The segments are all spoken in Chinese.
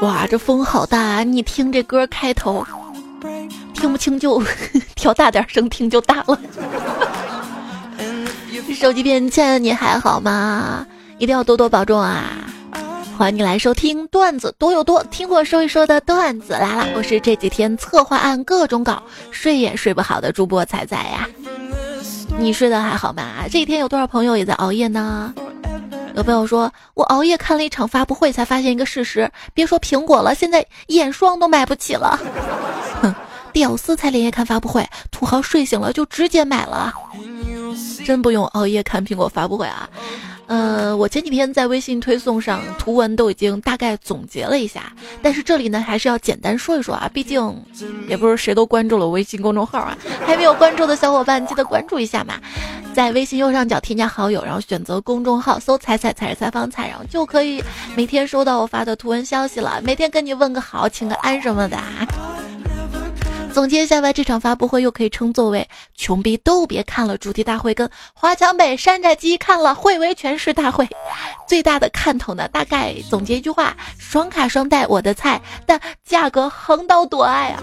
哇，这风好大啊！你听这歌开头，听不清就 调大点声，听就大了。手机边，亲爱的你还好吗？一定要多多保重啊！欢迎你来收听段子多又多，听我说一说的段子来了。我是这几天策划案各种搞，睡也睡不好的主播彩彩呀。你睡得还好吗？这几天有多少朋友也在熬夜呢？有朋友说，我熬夜看了一场发布会，才发现一个事实：别说苹果了，现在眼霜都买不起了。哼，屌丝才连夜看发布会，土豪睡醒了就直接买了。真不用熬夜看苹果发布会啊。呃，我前几天在微信推送上图文都已经大概总结了一下，但是这里呢还是要简单说一说啊，毕竟也不是谁都关注了微信公众号啊，还没有关注的小伙伴记得关注一下嘛，在微信右上角添加好友，然后选择公众号搜“彩彩彩是采访彩”，然后就可以每天收到我发的图文消息了，每天跟你问个好，请个安什么的。啊总结下来，这场发布会又可以称作为“穷逼都别看了”主题大会，跟华强北山寨机看了会维权势大会。最大的看头呢，大概总结一句话：双卡双待我的菜，但价格横刀夺爱啊！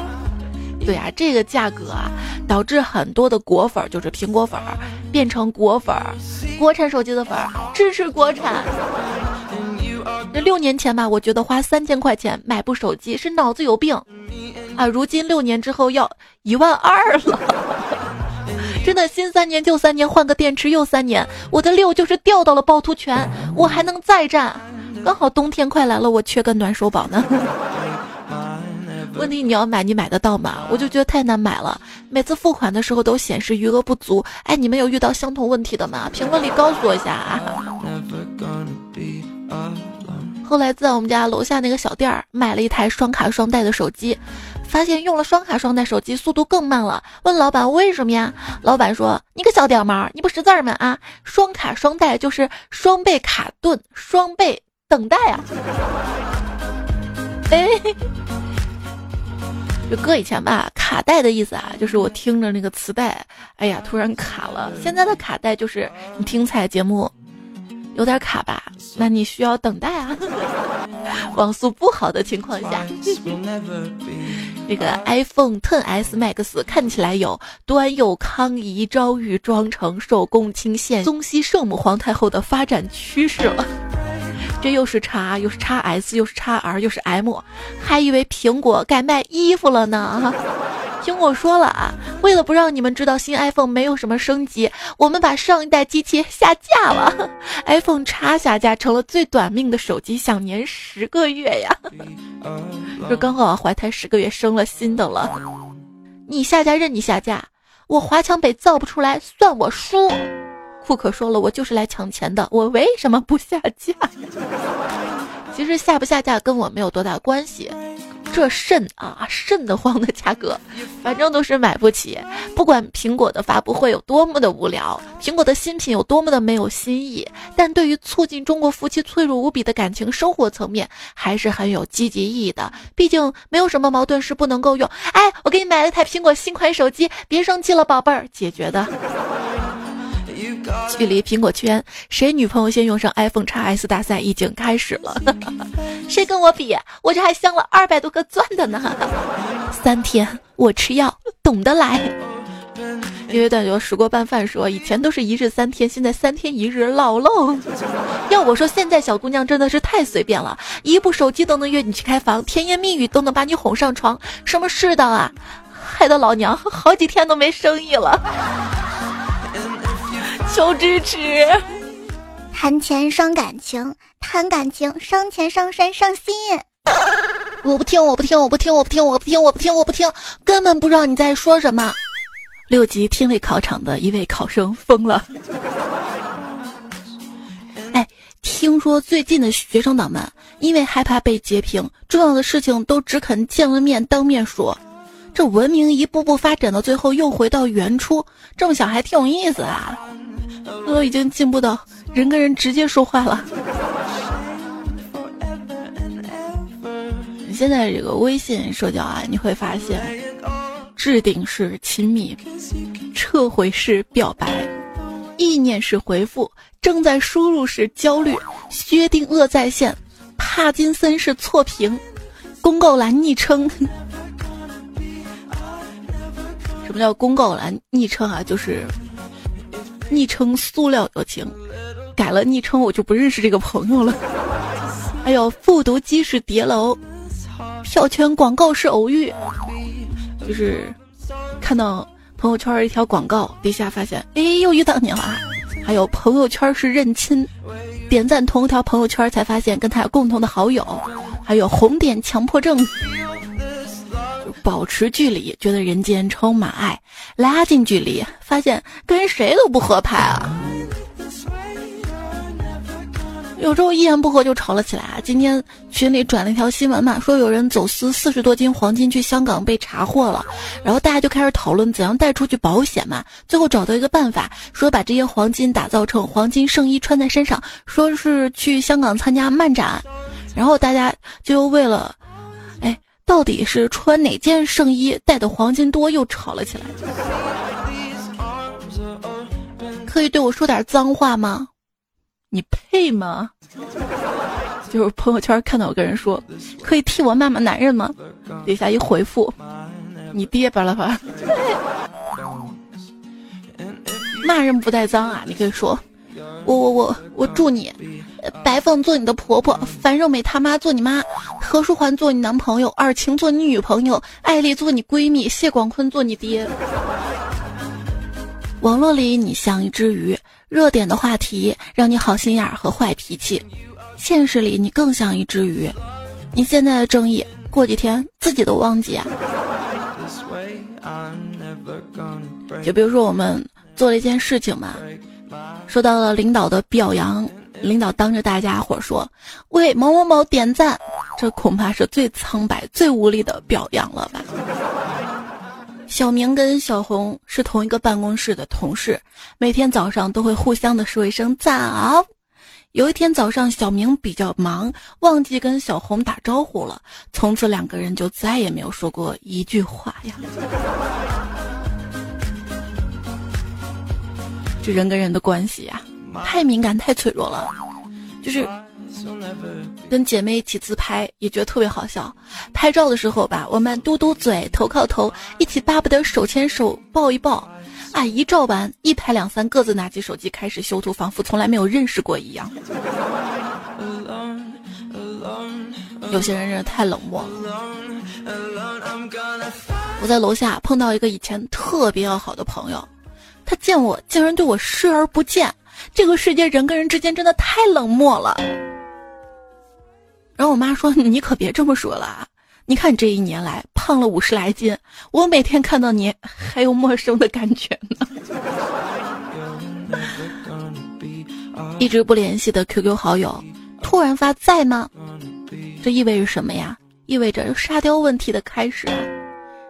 对啊，这个价格啊，导致很多的果粉，就是苹果粉，变成果粉，国产手机的粉，支持国产。这六年前吧，我觉得花三千块钱买部手机是脑子有病。啊！如今六年之后要一万二了，真的新三年旧三年，换个电池又三年。我的六就是掉到了趵突泉，我还能再战。刚好冬天快来了，我缺个暖手宝呢。问题你要买，你买得到吗？我就觉得太难买了，每次付款的时候都显示余额不足。哎，你们有遇到相同问题的吗？评论里告诉我一下啊。后来在我们家楼下那个小店儿买了一台双卡双待的手机。发现用了双卡双待手机速度更慢了，问老板为什么呀？老板说：“你个小屌毛，你不识字吗？啊，双卡双待就是双倍卡顿，双倍等待啊。”哎，就搁以前吧，卡带的意思啊，就是我听着那个磁带，哎呀，突然卡了。现在的卡带就是你听彩节目。有点卡吧？那你需要等待啊。网速不好的情况下，这个 iPhone 10s Max 看起来有端佑康仪昭玉庄成寿宫清献宗熙圣母皇太后的发展趋势了。这又是叉，又是叉 S，又是叉 R，又是 M，还以为苹果该卖衣服了呢。听我说了啊，为了不让你们知道新 iPhone 没有什么升级，我们把上一代机器下架了。iPhone X 下架成了最短命的手机，享年十个月呀。这 刚好怀胎十个月生了新的了。你下架任你下架，我华强北造不出来算我输。库克说了，我就是来抢钱的，我为什么不下架？其实下不下架跟我没有多大关系。这肾啊，肾得慌的价格，反正都是买不起。不管苹果的发布会有多么的无聊，苹果的新品有多么的没有新意，但对于促进中国夫妻脆弱无比的感情生活层面，还是很有积极意义的。毕竟没有什么矛盾是不能够用。哎，我给你买了台苹果新款手机，别生气了，宝贝儿，解决的。距离苹果圈谁女朋友先用上 iPhone X S 大赛已经开始了，谁跟我比？我这还镶了二百多个钻的呢。三天我吃药，懂得来。因为段友时过拌饭说，以前都是一日三天，现在三天一日老喽。要我说，现在小姑娘真的是太随便了，一部手机都能约你去开房，甜言蜜语都能把你哄上床，什么世道啊？害得老娘好几天都没生意了。求支持！谈钱伤感情，谈感情伤钱伤身伤心。我不听，我不听，我不听，我不听，我不听，我不听，我不听，根本不知道你在说什么。六级听力考场的一位考生疯了。哎，听说最近的学生党们因为害怕被截屏，重要的事情都只肯见了面当面说。这文明一步步发展到最后又回到原初，这么想还挺有意思啊。都已经进步到人跟人直接说话了。你现在这个微信社交啊，你会发现，置顶是亲密，撤回是表白，意念是回复，正在输入是焦虑，薛定谔在线，帕金森是错评，公告栏昵称。什么叫公告栏昵称啊？就是昵称塑料友情，改了昵称我就不认识这个朋友了。还有复读机是叠楼，票圈广告是偶遇，就是看到朋友圈一条广告，底下发现哎又遇到你了。还有朋友圈是认亲，点赞同一条朋友圈才发现跟他有共同的好友。还有红点强迫症。保持距离，觉得人间充满爱；拉近距离，发现跟谁都不合拍啊。有时候一言不合就吵了起来啊。今天群里转了一条新闻嘛，说有人走私四十多斤黄金去香港被查获了，然后大家就开始讨论怎样带出去保险嘛。最后找到一个办法，说把这些黄金打造成黄金圣衣穿在身上，说是去香港参加漫展，然后大家就为了。到底是穿哪件圣衣带的黄金多，又吵了起来。可以对我说点脏话吗？你配吗？就是朋友圈看到有个人说，可以替我骂骂男人吗？底下一回复，你爹巴了吧？骂人不带脏啊，你可以说。我我我我祝你，白凤做你的婆婆，樊胜美他妈做你妈，何书桓做你男朋友，尔晴做你女朋友，艾丽做你闺蜜，谢广坤做你爹。网络里你像一只鱼，热点的话题让你好心眼和坏脾气；现实里你更像一只鱼，你现在的正义，过几天自己都忘记啊。就比如说我们做了一件事情嘛。收到了领导的表扬，领导当着大家伙说：“为某某某点赞。”这恐怕是最苍白、最无力的表扬了吧？小明跟小红是同一个办公室的同事，每天早上都会互相的说一声早。有一天早上，小明比较忙，忘记跟小红打招呼了，从此两个人就再也没有说过一句话呀。人跟人的关系呀，太敏感太脆弱了。就是跟姐妹一起自拍，也觉得特别好笑。拍照的时候吧，我们嘟嘟嘴，头靠头，一起巴不得手牵手抱一抱。啊，一照完，一拍两三，各自拿起手机开始修图，仿佛从来没有认识过一样。有些人真的太冷漠。我在楼下碰到一个以前特别要好的朋友。他见我竟然对我视而不见，这个世界人跟人之间真的太冷漠了。然后我妈说：“你可别这么说了啊，你看你这一年来胖了五十来斤，我每天看到你还有陌生的感觉呢。”一直不联系的 QQ 好友突然发在吗？这意味着什么呀？意味着沙雕问题的开始。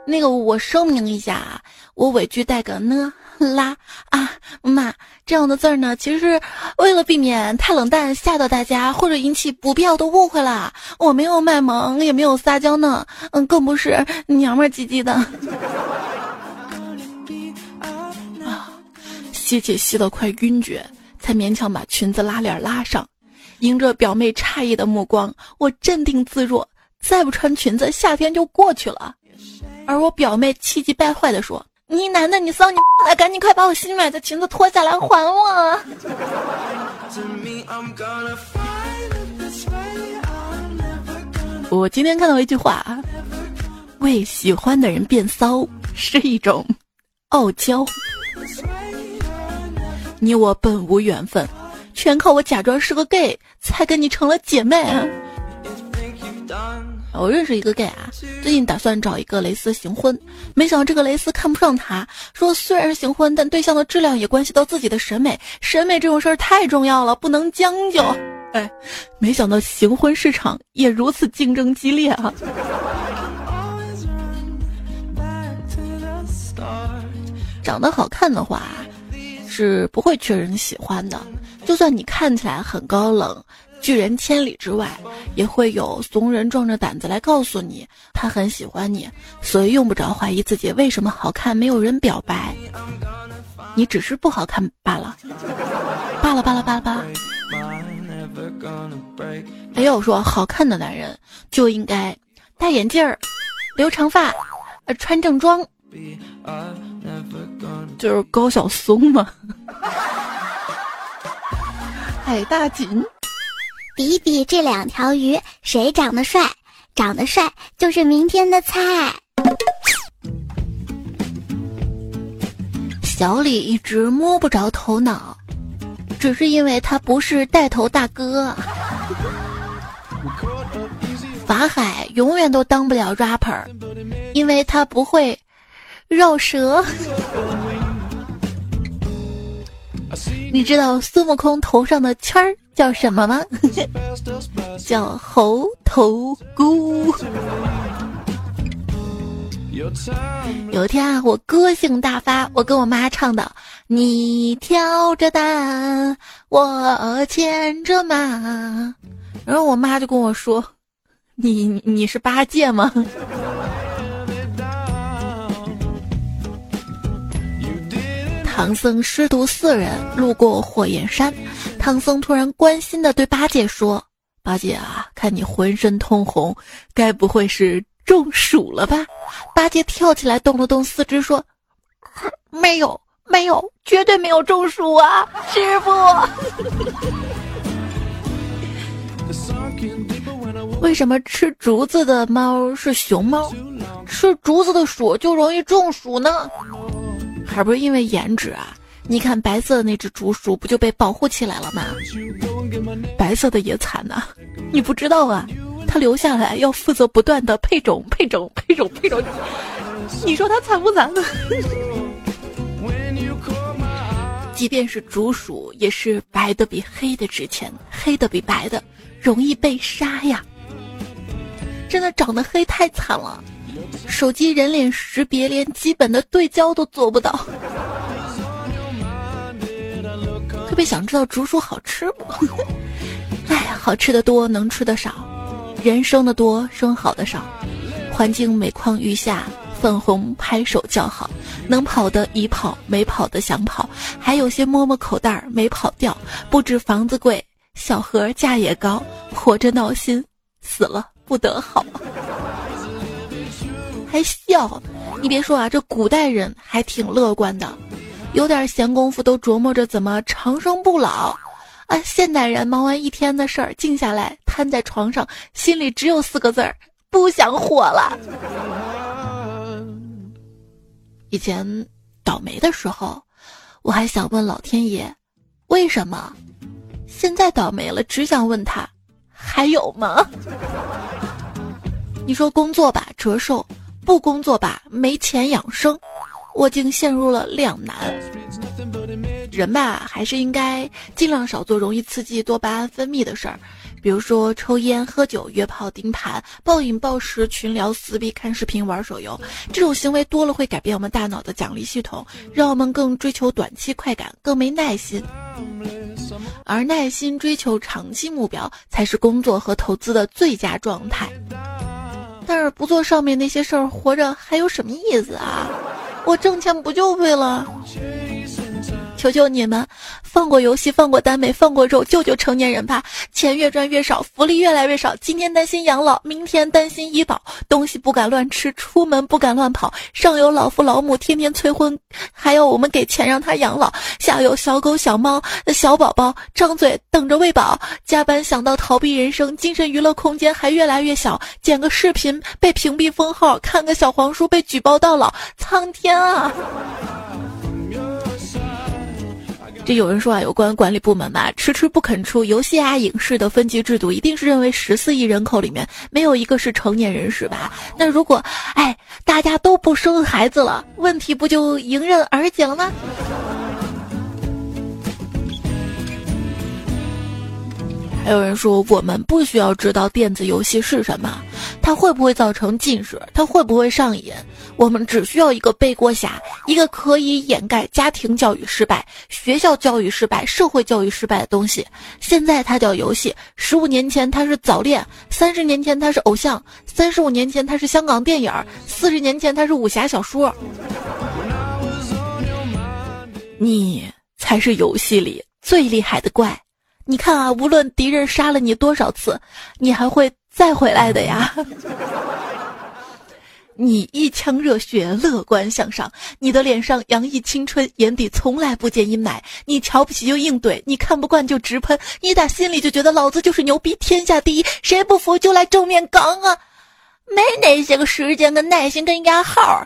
那个我声明一下啊，我尾句带个呢。拉啊妈这样的字儿呢，其实是为了避免太冷淡吓到大家，或者引起不必要的误会啦。我没有卖萌，也没有撒娇呢，嗯，更不是娘们唧唧的。啊，吸气吸得快晕厥，才勉强把裙子拉链拉上。迎着表妹诧异的目光，我镇定自若，再不穿裙子，夏天就过去了。而我表妹气急败坏地说。你男的，你骚你来，赶紧快把我新买的裙子脱下来还我！我今天看到一句话啊，为喜欢的人变骚是一种傲娇。你我本无缘分，全靠我假装是个 gay 才跟你成了姐妹。我认识一个 gay 啊，最近打算找一个蕾丝行婚，没想到这个蕾丝看不上他，说虽然是行婚，但对象的质量也关系到自己的审美，审美这种事儿太重要了，不能将就。哎，没想到行婚市场也如此竞争激烈啊！长得好看的话，是不会缺人喜欢的，就算你看起来很高冷。拒人千里之外，也会有怂人壮着胆子来告诉你他很喜欢你，所以用不着怀疑自己为什么好看没有人表白，你只是不好看罢了，罢了罢了罢了罢了。哎呦，说好看的男人就应该戴眼镜儿、留长发、呃穿正装，就是高晓松嘛。海大锦，比比这两条鱼谁长得帅？长得帅就是明天的菜。小李一直摸不着头脑，只是因为他不是带头大哥。法海永远都当不了 rapper，因为他不会绕舌。你知道孙悟空头上的圈儿叫什么吗？叫猴头菇。有一天啊，我歌性大发，我跟我妈唱的：“你挑着担，我牵着马。”然后我妈就跟我说：“你你是八戒吗？”唐僧师徒四人路过火焰山，唐僧突然关心的对八戒说：“八戒啊，看你浑身通红，该不会是中暑了吧？”八戒跳起来动了动四肢说：“没有，没有，绝对没有中暑啊，师傅。”为什么吃竹子的猫是熊猫，吃竹子的鼠就容易中暑呢？还不是因为颜值啊！你看白色的那只竹鼠不就被保护起来了吗？白色的也惨呐，你不知道啊，它留下来要负责不断的配种、配种、配种、配种。你说它惨不惨呢？即便是竹鼠，也是白的比黑的值钱，黑的比白的容易被杀呀！真的长得黑太惨了。手机人脸识别连基本的对焦都做不到，特别想知道竹鼠好吃不？哎，好吃的多，能吃的少；人生的多，生好的少。环境每况愈下，粉红拍手叫好。能跑的已跑，没跑的想跑，还有些摸摸口袋没跑掉。不止房子贵，小盒价也高。活着闹心，死了不得好。还笑，你别说啊，这古代人还挺乐观的，有点闲工夫都琢磨着怎么长生不老。啊，现代人忙完一天的事儿，静下来瘫在床上，心里只有四个字儿：不想活了。以前倒霉的时候，我还想问老天爷，为什么？现在倒霉了，只想问他，还有吗？你说工作吧，折寿。不工作吧，没钱养生，我竟陷入了两难。人吧，还是应该尽量少做容易刺激多巴胺分泌的事儿，比如说抽烟、喝酒、约炮、盯盘、暴饮暴食、群聊、撕逼、看视频、玩手游。这种行为多了会改变我们大脑的奖励系统，让我们更追求短期快感，更没耐心。而耐心追求长期目标，才是工作和投资的最佳状态。但是不做上面那些事儿，活着还有什么意思啊？我挣钱不就为了？求求你们，放过游戏，放过耽美，放过肉，救救成年人吧！钱越赚越少，福利越来越少。今天担心养老，明天担心医保，东西不敢乱吃，出门不敢乱跑。上有老父老母天天催婚，还要我们给钱让他养老；下有小狗小猫小宝宝张嘴等着喂饱。加班想到逃避人生，精神娱乐空间还越来越小。剪个视频被屏蔽封号，看个小黄书被举报到老。苍天啊！就有人说啊，有关管理部门嘛，迟迟不肯出游戏啊、影视的分级制度，一定是认为十四亿人口里面没有一个是成年人是吧？那如果，哎，大家都不生孩子了，问题不就迎刃而解了吗？还有人说，我们不需要知道电子游戏是什么，它会不会造成近视，它会不会上瘾，我们只需要一个背锅侠，一个可以掩盖家庭教育失败、学校教育失败、社会教育失败的东西。现在它叫游戏，十五年前它是早恋，三十年前它是偶像，三十五年前它是香港电影，四十年前它是武侠小说。你才是游戏里最厉害的怪。你看啊，无论敌人杀了你多少次，你还会再回来的呀。你一腔热血，乐观向上，你的脸上洋溢青春，眼底从来不见阴霾。你瞧不起就硬怼，你看不惯就直喷，你打心里就觉得老子就是牛逼，天下第一，谁不服就来正面刚啊！没那些个时间跟耐心跟压号，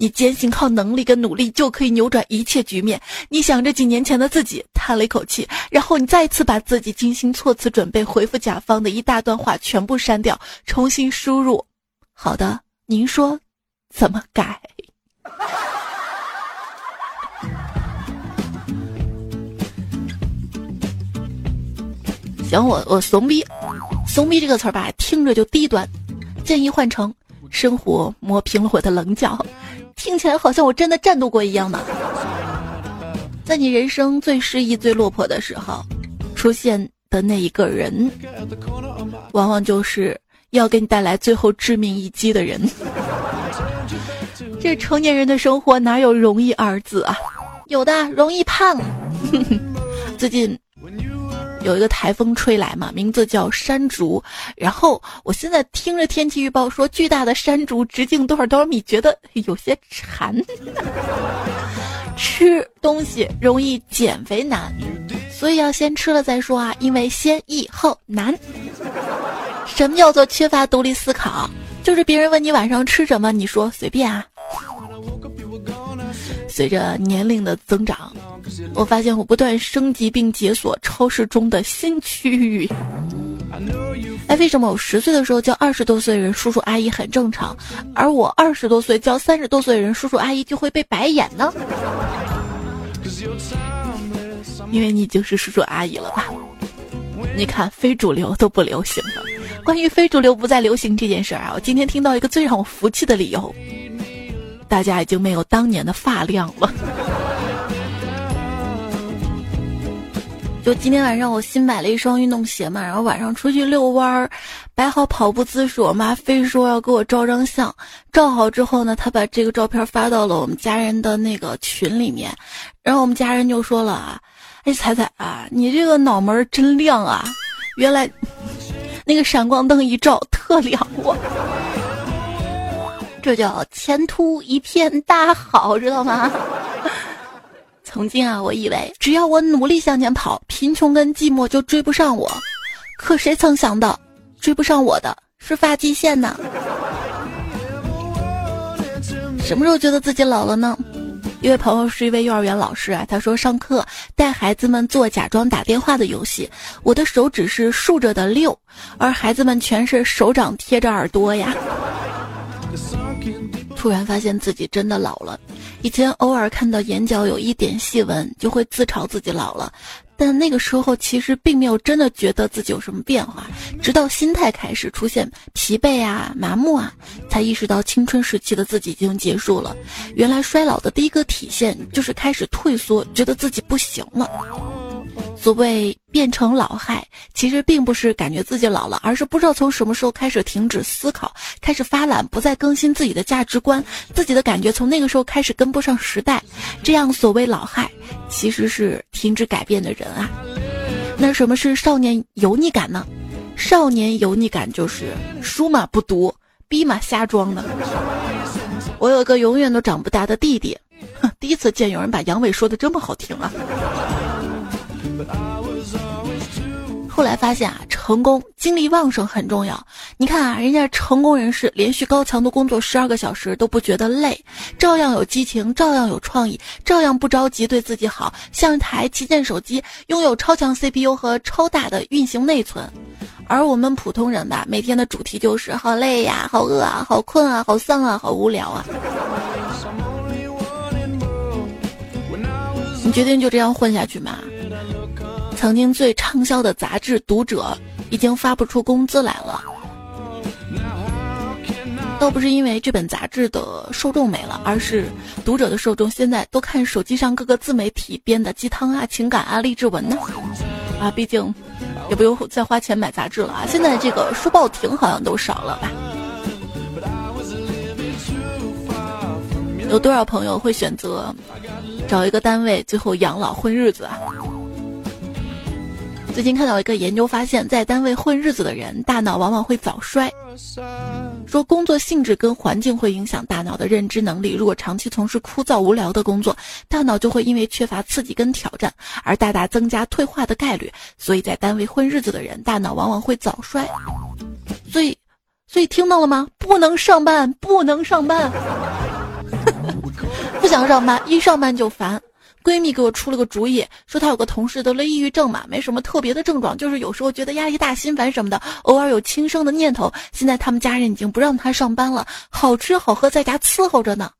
你坚信靠能力跟努力就可以扭转一切局面。你想着几年前的自己，叹了一口气，然后你再次把自己精心措辞准备回复甲方的一大段话全部删掉，重新输入。好的。您说，怎么改？行，我我怂逼，怂逼这个词儿吧，听着就低端。建议换成生活磨平了我的棱角，听起来好像我真的战斗过一样呢。在你人生最失意、最落魄的时候，出现的那一个人，往往就是。要给你带来最后致命一击的人，这成年人的生活哪有容易二字啊？有的容易胖。最近有一个台风吹来嘛，名字叫山竹。然后我现在听着天气预报说，巨大的山竹直径多少多少米，觉得有些馋。吃东西容易减肥难，所以要先吃了再说啊，因为先易后难。什么叫做缺乏独立思考？就是别人问你晚上吃什么，你说随便啊。随着年龄的增长，我发现我不断升级并解锁超市中的新区域。哎，为什么我十岁的时候叫二十多岁人叔叔阿姨很正常，而我二十多岁叫三十多岁人叔叔阿姨就会被白眼呢？因为你已经是叔叔阿姨了吧？你看，非主流都不流行了。关于非主流不再流行这件事儿啊，我今天听到一个最让我服气的理由：大家已经没有当年的发量了。就今天晚上我新买了一双运动鞋嘛，然后晚上出去遛弯儿，摆好跑步姿势，我妈非说要给我照张相。照好之后呢，她把这个照片发到了我们家人的那个群里面，然后我们家人就说了啊：“哎，彩彩啊，你这个脑门真亮啊，原来。”那个闪光灯一照，特亮我，这叫前途一片大好，知道吗？曾经啊，我以为只要我努力向前跑，贫穷跟寂寞就追不上我。可谁曾想到，追不上我的是发际线呢？什么时候觉得自己老了呢？一位朋友是一位幼儿园老师啊，他说上课带孩子们做假装打电话的游戏，我的手指是竖着的六，而孩子们全是手掌贴着耳朵呀。突然发现自己真的老了，以前偶尔看到眼角有一点细纹，就会自嘲自己老了。但那个时候其实并没有真的觉得自己有什么变化，直到心态开始出现疲惫啊、麻木啊，才意识到青春时期的自己已经结束了。原来衰老的第一个体现就是开始退缩，觉得自己不行了。所谓变成老害，其实并不是感觉自己老了，而是不知道从什么时候开始停止思考，开始发懒，不再更新自己的价值观，自己的感觉从那个时候开始跟不上时代。这样所谓老害，其实是停止改变的人啊。那什么是少年油腻感呢？少年油腻感就是书嘛不读，逼嘛瞎装的。我有个永远都长不大的弟弟，哼，第一次见有人把阳痿说的这么好听啊。后来发现啊，成功精力旺盛很重要。你看啊，人家成功人士连续高强度工作十二个小时都不觉得累，照样有激情，照样有创意，照样不着急对自己好，像一台旗舰手机，拥有超强 CPU 和超大的运行内存。而我们普通人吧，每天的主题就是好累呀，好饿啊，好困啊，好丧啊，好无聊啊。你决定就这样混下去吗？曾经最畅销的杂志《读者》已经发不出工资来了，倒不是因为这本杂志的受众没了，而是《读者》的受众现在都看手机上各个自媒体编的鸡汤啊、情感啊、励志文呢。啊，毕竟也不用再花钱买杂志了啊。现在这个书报亭好像都少了吧？有多少朋友会选择找一个单位最后养老混日子啊？最近看到一个研究发现，在单位混日子的人，大脑往往会早衰。说工作性质跟环境会影响大脑的认知能力。如果长期从事枯燥无聊的工作，大脑就会因为缺乏刺激跟挑战而大大增加退化的概率。所以在单位混日子的人，大脑往往会早衰。所以，所以听到了吗？不能上班，不能上班，不想上班，一上班就烦。闺蜜给我出了个主意，说她有个同事得了抑郁症嘛，没什么特别的症状，就是有时候觉得压力大、心烦什么的，偶尔有轻生的念头。现在他们家人已经不让她上班了，好吃好喝在家伺候着呢。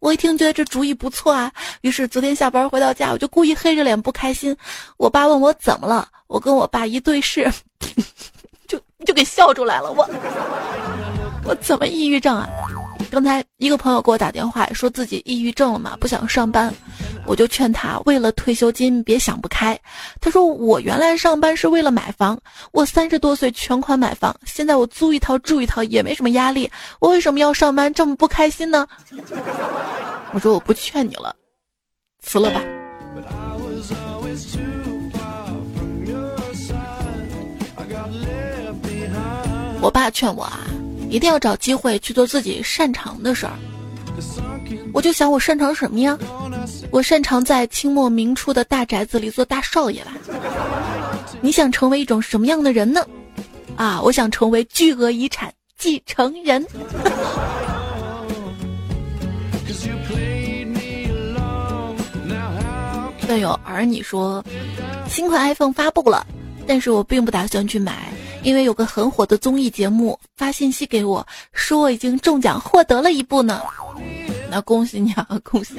我一听觉得这主意不错啊，于是昨天下班回到家，我就故意黑着脸不开心。我爸问我怎么了，我跟我爸一对视，就就给笑出来了。我 我怎么抑郁症啊？刚才一个朋友给我打电话，说自己抑郁症了嘛，不想上班，我就劝他为了退休金别想不开。他说我原来上班是为了买房，我三十多岁全款买房，现在我租一套住一套也没什么压力，我为什么要上班这么不开心呢？我说我不劝你了，辞了吧。我爸劝我啊。一定要找机会去做自己擅长的事儿。我就想，我擅长什么呀？我擅长在清末明初的大宅子里做大少爷吧。你想成为一种什么样的人呢？啊，我想成为巨额遗产继承人。段友儿你说，新款 iPhone 发布了，但是我并不打算去买。因为有个很火的综艺节目发信息给我，说我已经中奖获得了一部呢，那恭喜你啊，恭喜！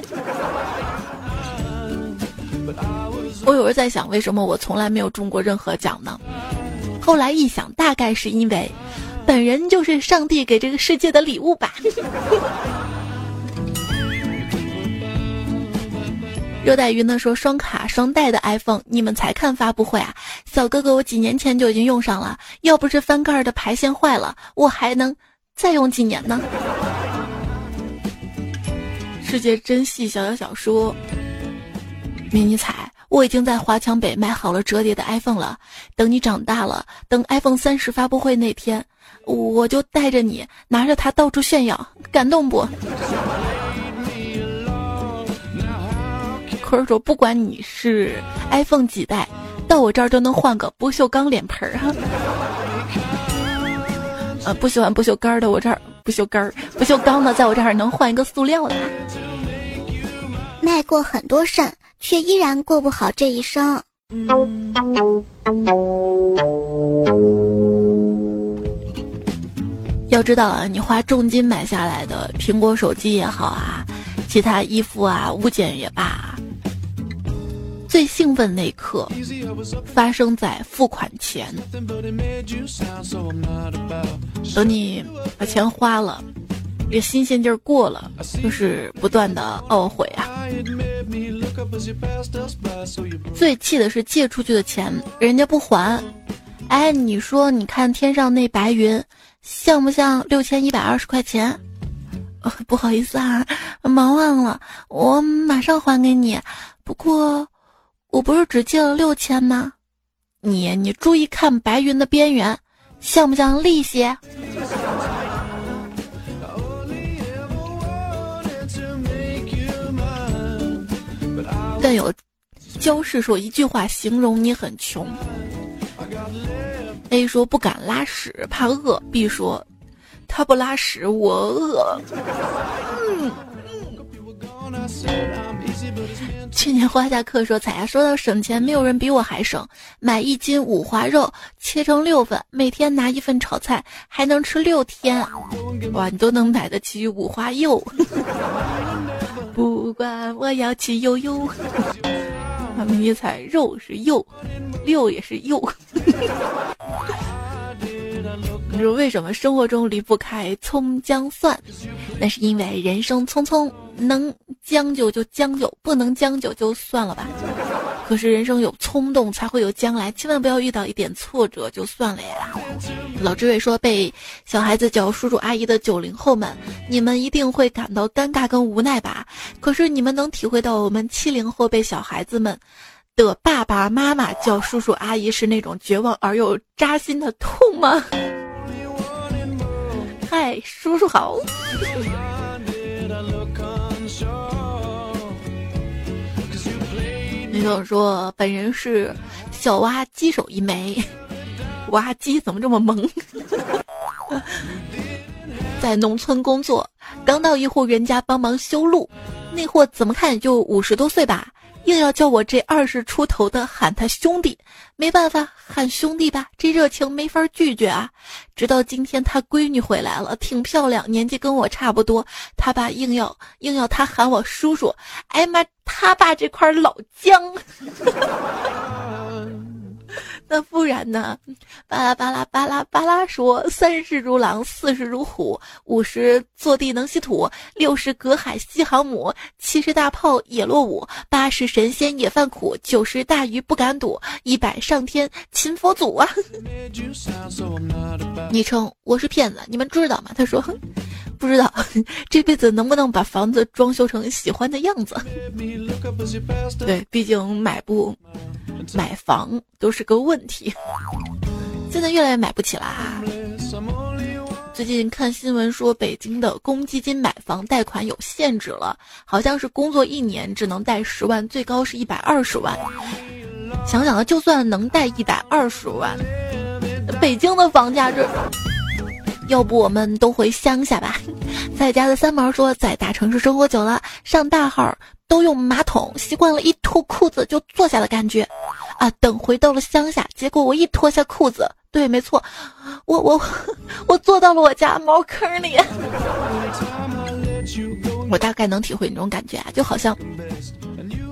我有时在想，为什么我从来没有中过任何奖呢？后来一想，大概是因为，本人就是上帝给这个世界的礼物吧。热带鱼呢说双卡双待的 iPhone，你们才看发布会啊？小哥哥，我几年前就已经用上了，要不是翻盖的排线坏了，我还能再用几年呢。世界真细，小小小说，迷你彩，我已经在华强北买好了折叠的 iPhone 了。等你长大了，等 iPhone 三十发布会那天，我就带着你拿着它到处炫耀，感动不？坤说：“不管你是 iPhone 几代，到我这儿都能换个不锈钢脸盆儿哈。呃，不喜欢不锈钢的，我这儿不锈钢儿，不锈钢的，在我这儿能换一个塑料的。迈过很多山，却依然过不好这一生。要知道啊，你花重金买下来的苹果手机也好啊，其他衣服啊、物件也罢。”最兴奋那一刻，发生在付款前。等你把钱花了，这新鲜劲儿过了，就是不断的懊悔啊。最气的是借出去的钱，人家不还。哎，你说，你看天上那白云，像不像六千一百二十块钱？不好意思啊，忙忘了，我马上还给你。不过。我不是只借了六千吗？你你注意看白云的边缘，像不像利息？但有焦氏说一句话形容你很穷。A 说不敢拉屎怕饿，B 说他不拉屎我饿。嗯。去年花下课说：“彩呀，说到省钱，没有人比我还省。买一斤五花肉，切成六份，每天拿一份炒菜，还能吃六天。哇，你都能买得起五花肉。不管我要去悠悠，迷彩肉是肉，六也是肉。你说为什么生活中离不开葱姜蒜？那是因为人生匆匆。”能将就就将就，不能将就就算了吧。可是人生有冲动才会有将来，千万不要遇到一点挫折就算了呀。老志伟说，被小孩子叫叔叔阿姨的九零后们，你们一定会感到尴尬跟无奈吧？可是你们能体会到我们七零后被小孩子们。的爸爸妈妈叫叔叔阿姨是那种绝望而又扎心的痛吗？嗨，叔叔好。女友说：“本人是小蛙鸡手一枚，挖鸡怎么这么萌？在农村工作，刚到一户人家帮忙修路，那货怎么看也就五十多岁吧。”硬要叫我这二十出头的喊他兄弟，没办法喊兄弟吧，这热情没法拒绝啊。直到今天他闺女回来了，挺漂亮，年纪跟我差不多，他爸硬要硬要他喊我叔叔，哎妈，他爸这块老姜。那不然呢？巴拉巴拉巴拉巴拉说：三十如狼，四十如虎，五十坐地能吸土，六十隔海吸航母，七十大炮也落伍，八十神仙也犯苦，九十大鱼不敢赌，一百上天擒佛祖啊！昵称我是骗子，你们知道吗？他说。不知道 这辈子能不能把房子装修成喜欢的样子。对，毕竟买不买房都是个问题。现在越来越买不起啦。最近看新闻说，北京的公积金买房贷款有限制了，好像是工作一年只能贷十万，最高是一百二十万。想想啊，就算能贷一百二十万，北京的房价这。要不我们都回乡下吧。在家的三毛说，在大城市生活久了，上大号都用马桶，习惯了一脱裤子就坐下的感觉。啊，等回到了乡下，结果我一脱下裤子，对，没错，我我 我坐到了我家茅坑里。我大概能体会那种感觉啊，就好像。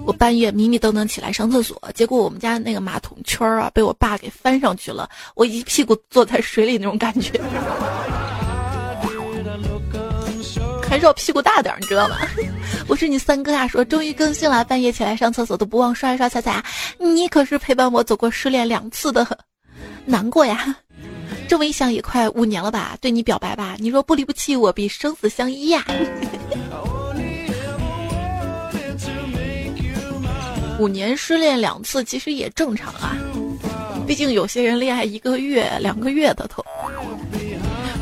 我半夜迷迷瞪瞪起来上厕所，结果我们家那个马桶圈儿啊被我爸给翻上去了，我一屁股坐在水里那种感觉，还是要屁股大点儿，你知道吗？我是你三哥呀，说终于更新了，半夜起来上厕所都不忘刷一刷彩彩，你可是陪伴我走过失恋两次的难过呀。这么一想也快五年了吧，对你表白吧，你若不离不弃我，比生死相依呀。五年失恋两次，其实也正常啊。毕竟有些人恋爱一个月、两个月的都。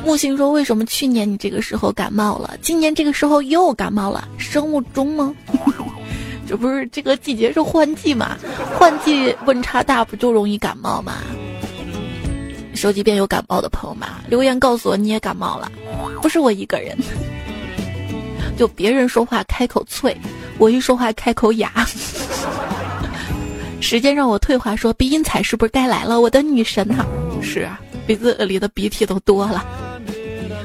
木星说：“为什么去年你这个时候感冒了，今年这个时候又感冒了？生物钟吗？这不是这个季节是换季嘛？换季温差大，不就容易感冒吗？”手机边有感冒的朋友们，留言告诉我你也感冒了，不是我一个人。就别人说话开口脆，我一说话开口哑。时间让我退化，说鼻音彩是不是该来了？我的女神啊！是啊，鼻子里的鼻涕都多了。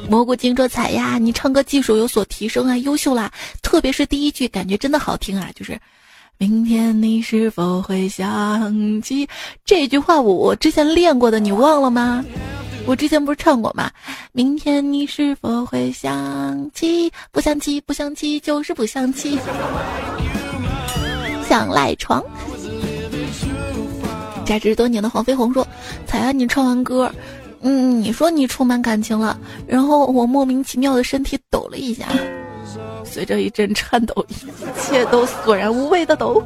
蘑菇金捉彩呀，你唱歌技术有所提升啊，优秀啦！特别是第一句，感觉真的好听啊，就是“明天你是否会想起”这句话，我我之前练过的，你忘了吗？我之前不是唱过吗？明天你是否会想起？不想起，不想起，就是不想起。想赖床。价值多年的黄飞鸿说：“彩安，你唱完歌，嗯，你说你充满感情了，然后我莫名其妙的身体抖了一下，随着一阵颤抖，一切都索然无味的抖。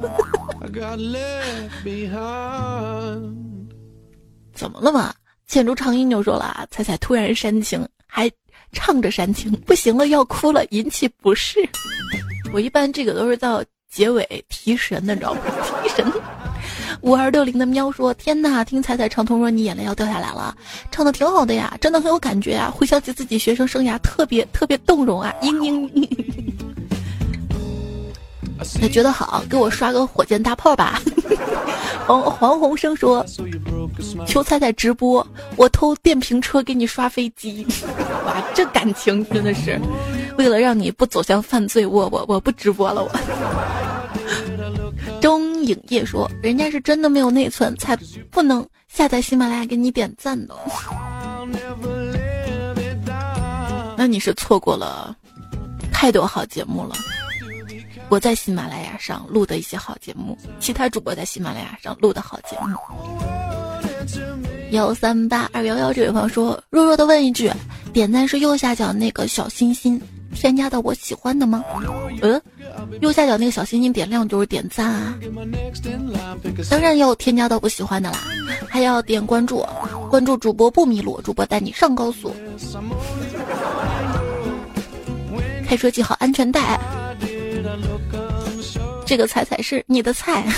怎么了嘛？浅竹长音就说了，彩彩突然煽情，还唱着煽情，不行了，要哭了，引起不适。我一般这个都是到结尾提神的，你知道吗？提神。”五二六零的喵说：“天呐，听彩彩唱《同桌你眼泪要掉下来了，唱的挺好的呀，真的很有感觉啊。回想起自己学生生涯，特别特别动容啊！嘤嘤嘤，那觉得好，给我刷个火箭大炮吧。”黄黄宏生说：“求彩彩直播，我偷电瓶车给你刷飞机。”哇，这感情真的是，为了让你不走向犯罪，我我我不直播了，我。影业说：“人家是真的没有内存，才不能下载喜马拉雅给你点赞的。那你是错过了太多好节目了。我在喜马拉雅上录的一些好节目，其他主播在喜马拉雅上录的好节目。”幺三八二幺幺这位朋友说：“弱弱的问一句，点赞是右下角那个小心心，添加到我喜欢的吗？嗯，右下角那个小心心点亮就是点赞啊。当然要添加到不喜欢的啦，还要点关注，关注主播不迷路，主播带你上高速。开车系好安全带，这个彩彩是你的菜。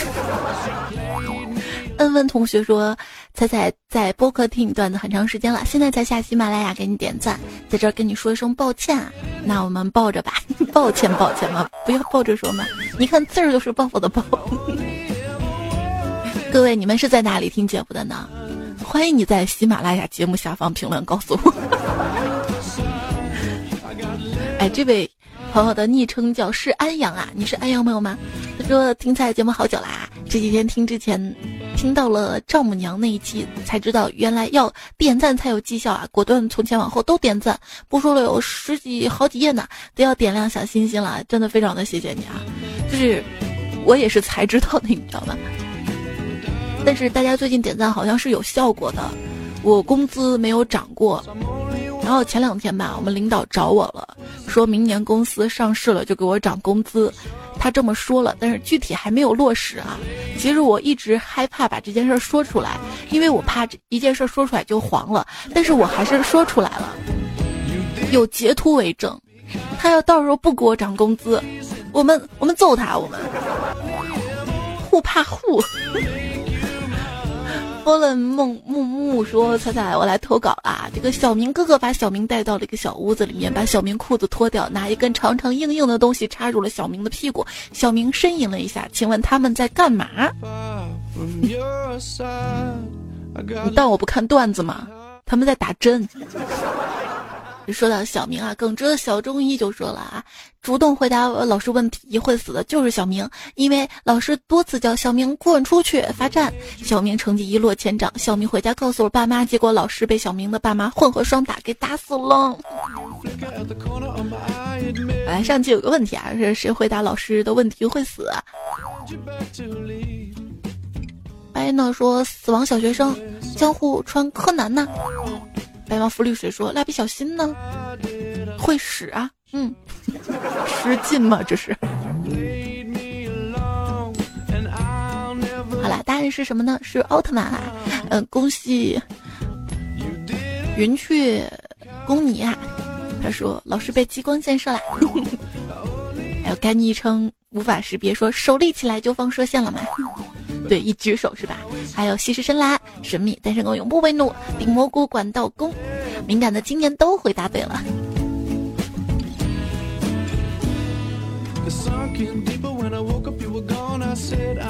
恩温同学说：“彩彩在播客听你段子很长时间了，现在才下喜马拉雅给你点赞，在这儿跟你说一声抱歉啊。那我们抱着吧，抱歉抱歉嘛，不要抱着说嘛。你看字儿都是抱抱的抱。各位，你们是在哪里听节目的呢？欢迎你在喜马拉雅节目下方评论告诉我。哎，这位朋友的昵称叫是安阳啊，你是安阳朋友吗？他说听彩节目好久啦，这几天听之前。”听到了丈母娘那一期，才知道原来要点赞才有绩效啊！果断从前往后都点赞，不说了有十几好几页呢，都要点亮小心心了，真的非常的谢谢你啊！就是我也是才知道的，你知道吗？但是大家最近点赞好像是有效果的，我工资没有涨过，然后前两天吧，我们领导找我了，说明年公司上市了就给我涨工资。他这么说了，但是具体还没有落实啊。其实我一直害怕把这件事说出来，因为我怕这一件事说出来就黄了。但是我还是说出来了，有截图为证。他要到时候不给我涨工资，我们我们揍他，我们互怕互。波冷梦木木说：“彩彩，我来投稿啦！这个小明哥哥把小明带到了一个小屋子里面，把小明裤子脱掉，拿一根长长硬硬的东西插入了小明的屁股。小明呻吟了一下。请问他们在干嘛？你当我不看段子吗？他们在打针。”说到小明啊，耿直的小中医就说了啊，主动回答老师问题会死的就是小明，因为老师多次叫小明滚出去罚站，小明成绩一落千丈。小明回家告诉了爸妈，结果老师被小明的爸妈混合双打给打死了。来，上期有个问题啊，是谁回答老师的问题会死？白呢说死亡小学生，江户川柯南呢？白毛浮绿水说：“蜡笔小新呢？会使啊？嗯，使劲吗？这是。好了，答案是什么呢？是奥特曼啊！嗯，恭喜云雀公你啊！他说老师被激光线射了。还有该昵称无法识别，说手立起来就放射线了吗？对，一举手是吧？还有西施深蓝、神秘单身狗永不为奴、顶蘑菇管道工，敏感的青年都回答对了。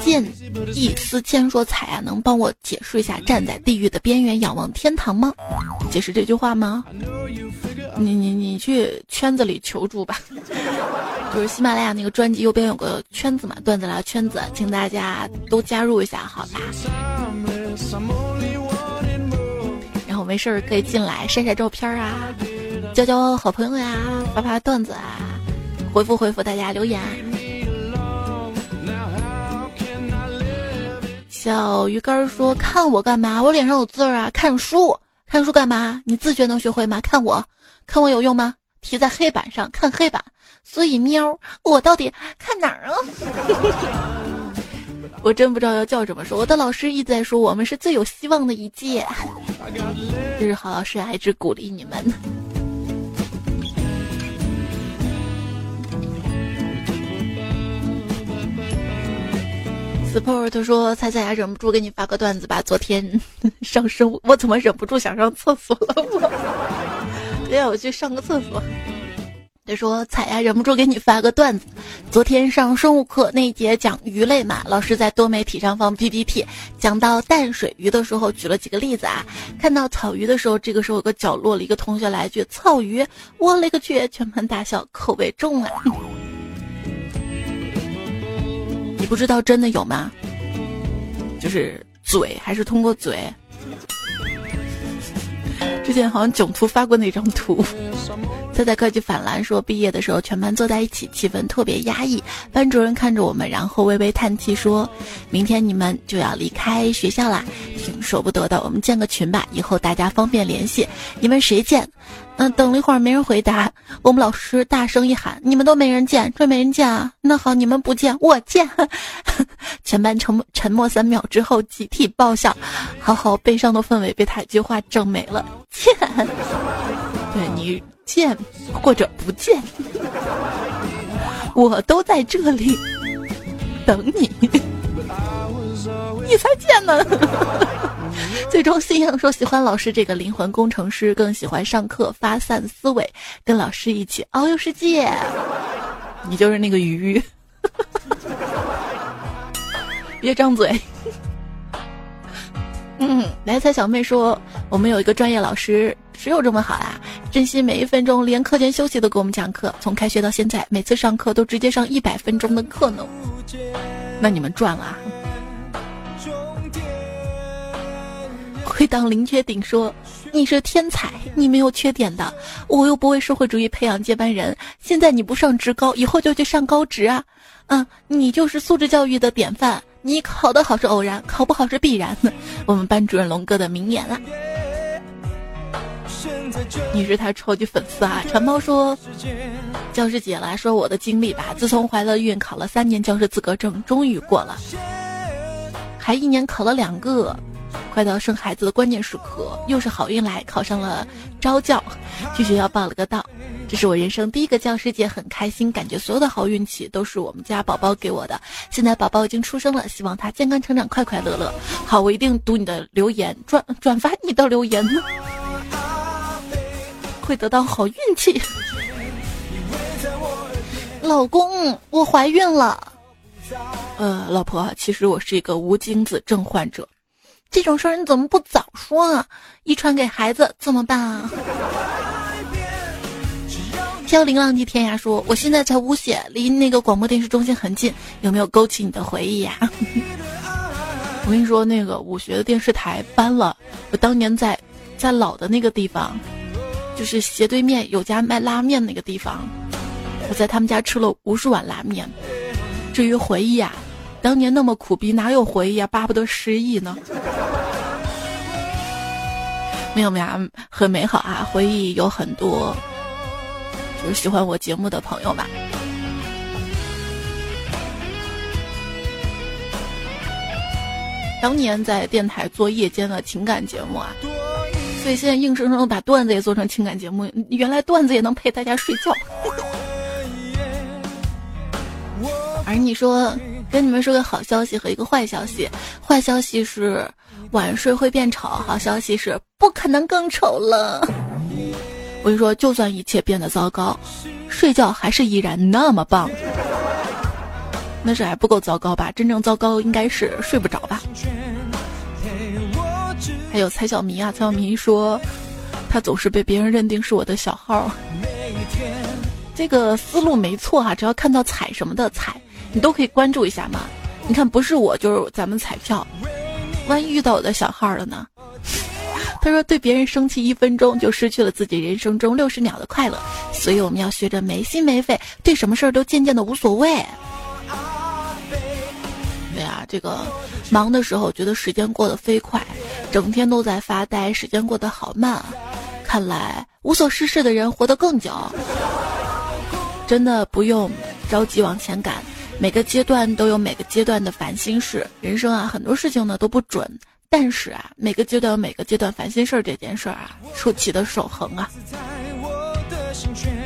见异思迁说彩啊，能帮我解释一下“站在地狱的边缘仰望天堂”吗？解释这句话吗？你你你去圈子里求助吧。就是喜马拉雅那个专辑右边有个圈子嘛，段子来圈子，请大家都加入一下，好吧？然后没事儿可以进来晒晒照片啊，交交好朋友呀，发发段子啊，回复回复大家留言。小鱼干说：“看我干嘛？我脸上有字儿啊！看书，看书干嘛？你自学能学会吗？看我，看我有用吗？题在黑板上，看黑板。”所以喵，我到底看哪儿啊？我真不知道要叫什么说。我的老师一直在说我们是最有希望的一届，就是郝老师还，一直鼓励你们。support 说：“猜猜呀，忍不住给你发个段子吧。昨天 上生物，我怎么忍不住想上厕所了？我，对呀，我去上个厕所。”他说：“彩呀，忍不住给你发个段子。昨天上生物课那节讲鱼类嘛，老师在多媒体上放 PPT，讲到淡水鱼的时候，举了几个例子啊。看到草鱼的时候，这个时候有个角落里一个同学来句‘草鱼’，我勒个去，全班大笑，口味重啊。你不知道真的有吗？就是嘴，还是通过嘴？之前好像囧图发过那张图。”他在科技反蓝说，毕业的时候全班坐在一起，气氛特别压抑。班主任看着我们，然后微微叹气说：“明天你们就要离开学校啦，挺舍不得的。我们建个群吧，以后大家方便联系。你们谁建？嗯，等了一会儿没人回答，我们老师大声一喊：“你们都没人见，这没人见啊！”那好，你们不见，我见。全班沉默沉默三秒之后，集体爆笑，好好悲伤的氛围被他一句话整没了。见，对你见或者不见，我都在这里等你，你才见呢。最终，信仰说喜欢老师这个灵魂工程师，更喜欢上课发散思维，跟老师一起遨游世界。你就是那个鱼，别张嘴。嗯，来财小妹说，我们有一个专业老师，只有这么好啦，珍惜每一分钟，连课间休息都给我们讲课。从开学到现在，每次上课都直接上一百分钟的课呢。那你们赚了。会当凌缺顶说：“你是天才，你没有缺点的。我又不为社会主义培养接班人。现在你不上职高，以后就去上高职啊！嗯，你就是素质教育的典范。你考得好是偶然，考不好是必然。我们班主任龙哥的名言了。你是他超级粉丝啊！馋猫说：教师节了，说我的经历吧。自从怀了孕，考了三年教师资格证，终于过了，还一年考了两个。”快到生孩子的关键时刻，又是好运来，考上了招教，去学校报了个到。这是我人生第一个教师节，很开心，感觉所有的好运气都是我们家宝宝给我的。现在宝宝已经出生了，希望他健康成长，快快乐乐。好，我一定读你的留言，转转发你的留言，会得到好运气。老公，我怀孕了。呃，老婆，其实我是一个无精子症患者。这种事儿你怎么不早说啊？遗传给孩子怎么办啊？飘零浪迹天涯说：“我现在在无锡，离那个广播电视中心很近，有没有勾起你的回忆呀？” 我跟你说，那个武学的电视台搬了，我当年在在老的那个地方，就是斜对面有家卖拉面那个地方，我在他们家吃了无数碗拉面。至于回忆啊。当年那么苦逼，哪有回忆啊？巴不得失忆呢。没有没有，很美好啊！回忆有很多，就是喜欢我节目的朋友吧。当年在电台做夜间的情感节目啊，所以现在硬生生的把段子也做成情感节目。原来段子也能陪大家睡觉。而你说。跟你们说个好消息和一个坏消息，坏消息是晚睡会变丑，好消息是不可能更丑了。我跟你说，就算一切变得糟糕，睡觉还是依然那么棒。那是还不够糟糕吧？真正糟糕应该是睡不着吧？还有猜小迷啊，猜小迷说他总是被别人认定是我的小号，这个思路没错哈，只要看到彩什么的彩。你都可以关注一下嘛？你看，不是我就是咱们彩票，万一遇到我的小号了呢？他说，对别人生气一分钟，就失去了自己人生中六十秒的快乐。所以我们要学着没心没肺，对什么事儿都渐渐的无所谓。这个忙的时候觉得时间过得飞快，整天都在发呆，时间过得好慢啊。看来无所事事的人活得更久。真的不用着急往前赶。每个阶段都有每个阶段的烦心事，人生啊，很多事情呢都不准，但是啊，每个阶段有每个阶段烦心事儿这件事儿啊，出奇的守恒啊。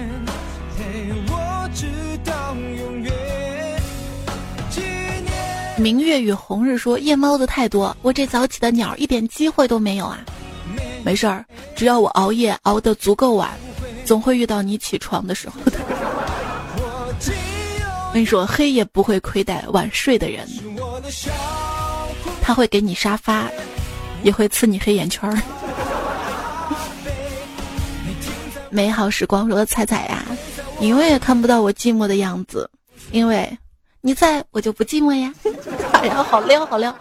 明月与红日说夜猫子太多，我这早起的鸟一点机会都没有啊。没事儿，只要我熬夜熬得足够晚，总会遇到你起床的时候的。我跟你说，黑也不会亏待晚睡的人，他会给你沙发，也会刺你黑眼圈儿。美好时光说：“彩彩呀，你永远也看不到我寂寞的样子，因为你在我就不寂寞呀。”哎呀，好撩好撩！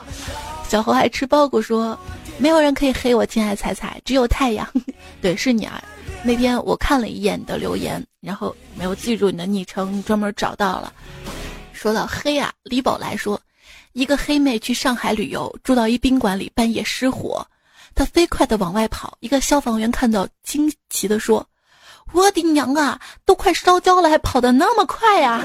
小猴爱吃包谷说：“没有人可以黑我，亲爱彩彩，只有太阳。”对，是你啊。那天我看了一眼你的留言，然后没有记住你的昵称，专门找到了。说到黑啊，李宝来说，一个黑妹去上海旅游，住到一宾馆里，半夜失火，她飞快的往外跑。一个消防员看到，惊奇的说：“我的娘啊，都快烧焦了，还跑得那么快呀！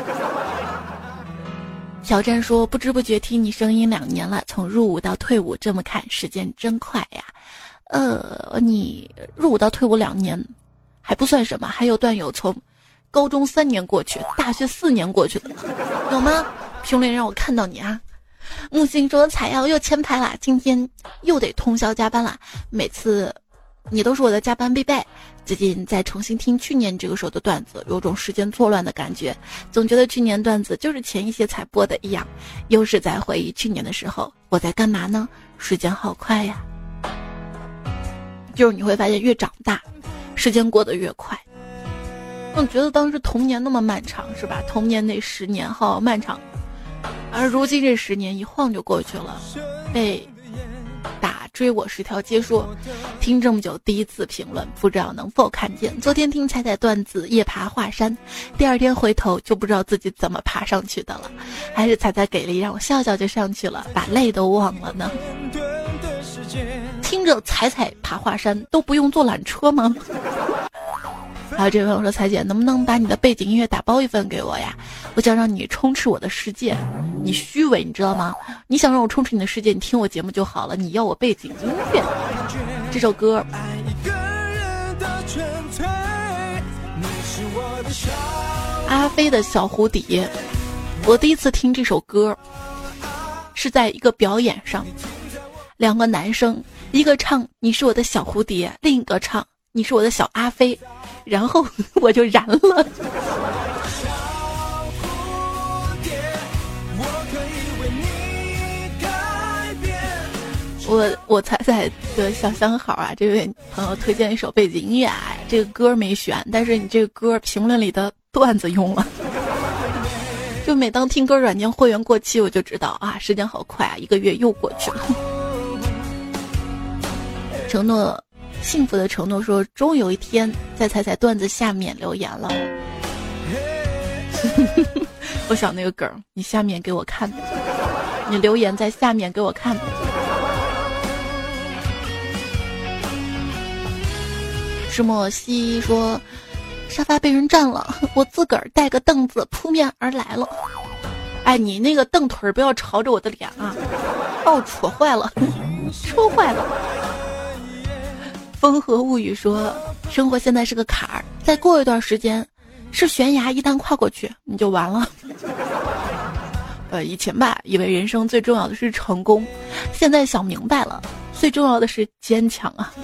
小詹说：“不知不觉听你声音两年了，从入伍到退伍，这么看时间真快呀。”呃，你入伍到退伍两年，还不算什么，还有段友从高中三年过去，大学四年过去的，有吗？评论让我看到你啊！木星说：“采药又签牌了，今天又得通宵加班了。每次你都是我的加班必备。最近在重新听去年这个时候的段子，有种时间错乱的感觉，总觉得去年段子就是前一些才播的一样。又是在回忆去年的时候，我在干嘛呢？时间好快呀！就是你会发现，越长大，时间过得越快。我觉得当时童年那么漫长，是吧？童年那十年好漫长。”而如今这十年一晃就过去了，被打追我十条街说，听这么久第一次评论，不知道能否看见。昨天听彩彩段子夜爬华山，第二天回头就不知道自己怎么爬上去的了，还是彩彩给力，让我笑笑就上去了，把泪都忘了呢。听着彩彩爬华山都不用坐缆车吗？还有这位朋友说：“彩姐，能不能把你的背景音乐打包一份给我呀？我想让你充斥我的世界。你虚伪，你知道吗？你想让我充斥你的世界，你听我节目就好了。你要我背景音乐？这首歌，阿飞的小蝴蝶。我第一次听这首歌，是在一个表演上，两个男生，一个唱你是我的小蝴蝶，另一个唱你是我的小阿飞。”然后 我就燃了。我我彩彩的小相好啊，这位朋友推荐一首背景音乐，这个歌没选，但是你这个歌评论里的段子用了。就每当听歌软件会员过期，我就知道啊，时间好快啊，一个月又过去了。承诺。幸福的承诺说：“终有一天在彩彩段子下面留言了。”我想那个梗，你下面给我看，你留言在下面给我看。石墨烯说：“沙发被人占了，我自个儿带个凳子扑面而来了。”哎，你那个凳腿不要朝着我的脸啊，把我戳坏了，戳坏了。风和物语说：“生活现在是个坎儿，再过一段时间，是悬崖，一旦跨过去，你就完了。呃，以前吧，以为人生最重要的是成功，现在想明白了，最重要的是坚强啊。”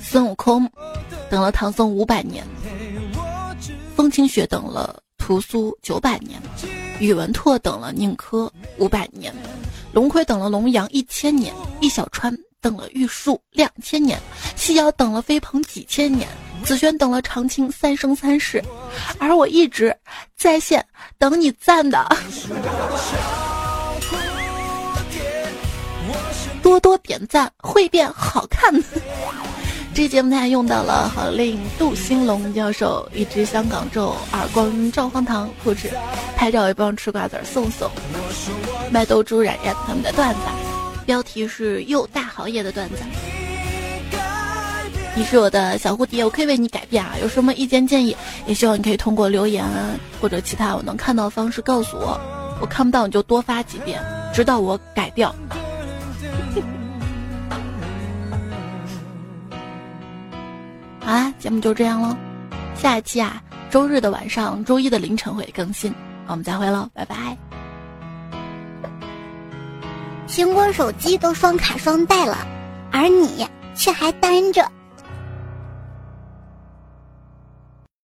孙悟空等了唐僧五百年，风清雪等了屠苏九百年，宇文拓等了宁珂五百年。龙葵等了龙阳一千年，易小川等了玉树两千年，西瑶等了飞鹏几千年，紫萱等了长青三生三世，而我一直在线等你赞的。多多点赞会变好看的。这节目他用到了好令杜兴龙教授一只香港咒耳光照荒唐复制，拍照也不用吃瓜子送送。麦兜猪冉冉他们的段子，标题是又大豪爷的段子。你是我的小蝴蝶，我可以为你改变啊！有什么意见建议，也希望你可以通过留言或者其他我能看到的方式告诉我。我看不到你就多发几遍，直到我改掉。好啦，节目就这样喽。下一期啊，周日的晚上，周一的凌晨会更新。我们再会喽，拜拜。苹果手机都双卡双待了，而你却还单着。